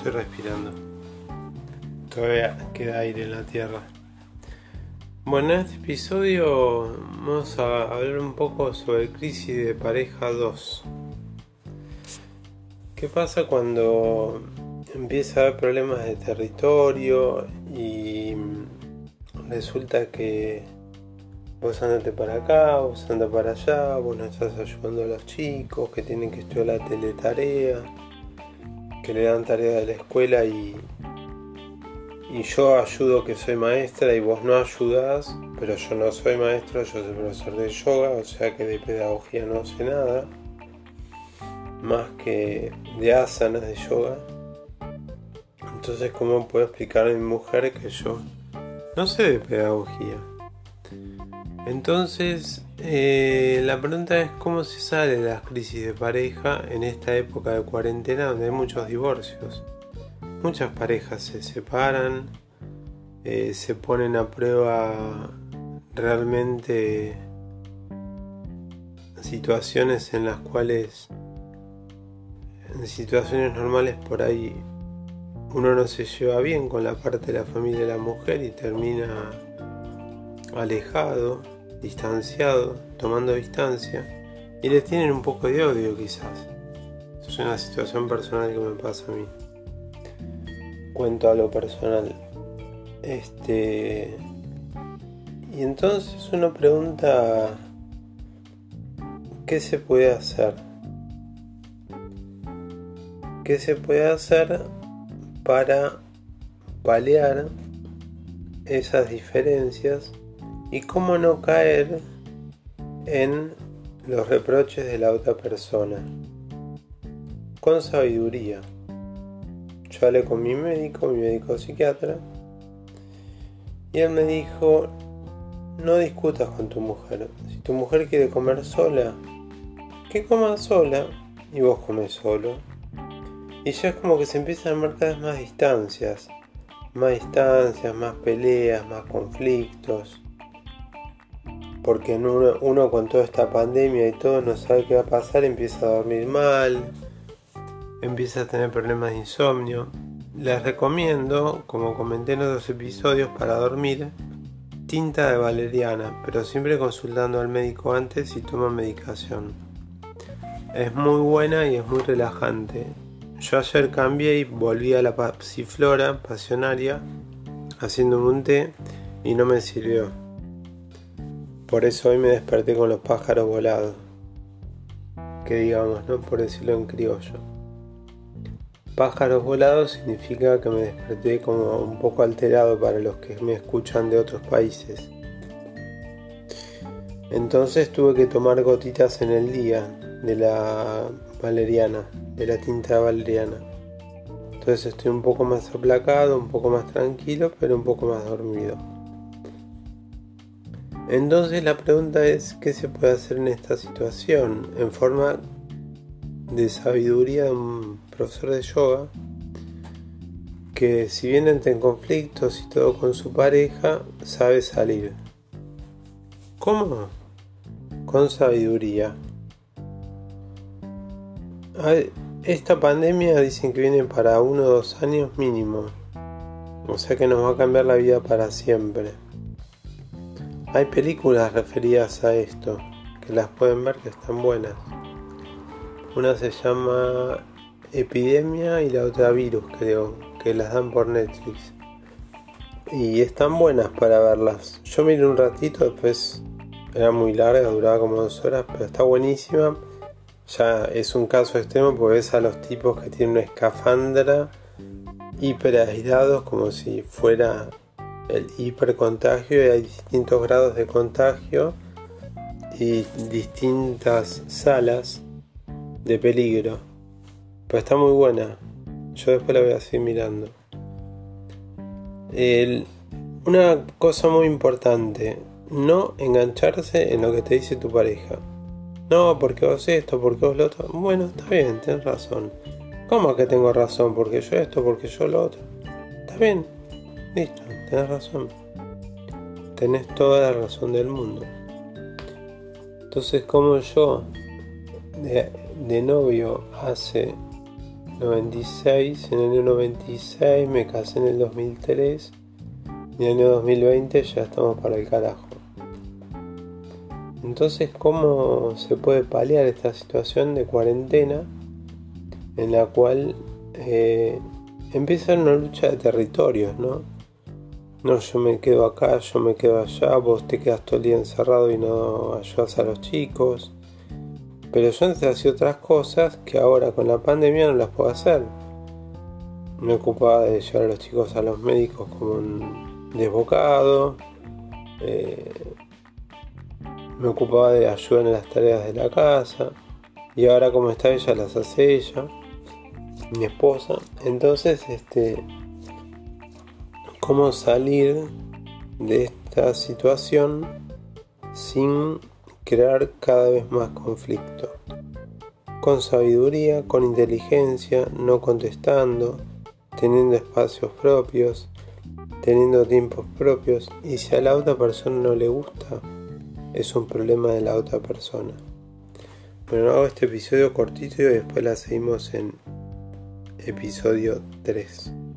estoy respirando. Todavía queda aire en la tierra. Bueno, en este episodio vamos a hablar un poco sobre crisis de pareja 2. ¿Qué pasa cuando empieza a haber problemas de territorio y resulta que vos andate para acá, vos andate para allá, vos no estás ayudando a los chicos que tienen que estudiar la teletarea? Le dan tarea de la escuela y, y yo ayudo que soy maestra y vos no ayudás, pero yo no soy maestro, yo soy profesor de yoga, o sea que de pedagogía no sé nada, más que de asanas de yoga. Entonces, ¿cómo puedo explicar a mi mujer que yo no sé de pedagogía? Entonces, eh, la pregunta es cómo se sale de las crisis de pareja en esta época de cuarentena donde hay muchos divorcios. Muchas parejas se separan, eh, se ponen a prueba realmente situaciones en las cuales en situaciones normales por ahí uno no se lleva bien con la parte de la familia de la mujer y termina alejado distanciado, tomando distancia, y les tienen un poco de odio quizás. Es una situación personal que me pasa a mí. Cuento a lo personal. Este. Y entonces uno pregunta. ¿Qué se puede hacer? ¿Qué se puede hacer para paliar esas diferencias y cómo no caer en los reproches de la otra persona. Con sabiduría. Yo hablé con mi médico, mi médico psiquiatra, y él me dijo, no discutas con tu mujer. Si tu mujer quiere comer sola, que coma sola y vos comes solo. Y ya es como que se empiezan a marcar más distancias, más distancias, más peleas, más conflictos porque uno, con toda esta pandemia y todo no sabe qué va a pasar, empieza a dormir mal, empieza a tener problemas de insomnio. Les recomiendo, como comenté en otros episodios, para dormir, tinta de valeriana, pero siempre consultando al médico antes si toma medicación. Es muy buena y es muy relajante. Yo ayer cambié y volví a la pasiflora pasionaria haciendo un té y no me sirvió. Por eso hoy me desperté con los pájaros volados. Que digamos, ¿no? Por decirlo en criollo. Pájaros volados significa que me desperté como un poco alterado para los que me escuchan de otros países. Entonces tuve que tomar gotitas en el día de la valeriana, de la tinta valeriana. Entonces estoy un poco más aplacado, un poco más tranquilo, pero un poco más dormido. Entonces la pregunta es, ¿qué se puede hacer en esta situación? En forma de sabiduría de un profesor de yoga, que si bien entra en conflictos y todo con su pareja, sabe salir. ¿Cómo? Con sabiduría. Esta pandemia dicen que viene para uno o dos años mínimo. O sea que nos va a cambiar la vida para siempre. Hay películas referidas a esto, que las pueden ver que están buenas. Una se llama Epidemia y la otra Virus, creo, que las dan por Netflix. Y están buenas para verlas. Yo miré un ratito, después era muy larga, duraba como dos horas, pero está buenísima. Ya es un caso extremo porque ves a los tipos que tienen una escafandra hiper aislados como si fuera el hipercontagio y hay distintos grados de contagio y distintas salas de peligro. Pero está muy buena. Yo después la voy a seguir mirando. una cosa muy importante, no engancharse en lo que te dice tu pareja. No, porque vos esto, porque vos lo otro. Bueno, está bien, tienes razón. ¿Cómo que tengo razón? Porque yo esto, porque yo lo otro. Está bien, listo tenés razón. Tenés toda la razón del mundo. Entonces, como yo de, novio hace 96, en el año 96, me casé en el 2003 y en el año 2020 ya estamos para el carajo. Entonces, ¿cómo se puede paliar esta situación de cuarentena en la cual eh, empieza una lucha de territorios, ¿no? No, yo me quedo acá, yo me quedo allá, vos te quedas todo el día encerrado y no ayudas a los chicos. Pero yo antes hacía otras cosas que ahora con la pandemia no las puedo hacer. Me ocupaba de llevar a los chicos a los médicos como un desbocado. Eh, me ocupaba de ayudar en las tareas de la casa. Y ahora como está ella las hace ella, mi esposa. Entonces, este, ¿cómo salir de esta situación sin crear cada vez más conflicto? Con sabiduría, con inteligencia, no contestando, teniendo espacios propios, teniendo tiempos propios. Y si a la otra persona no le gusta, es un problema de la otra persona. Bueno, hago este episodio cortito y después la seguimos en episodio 3.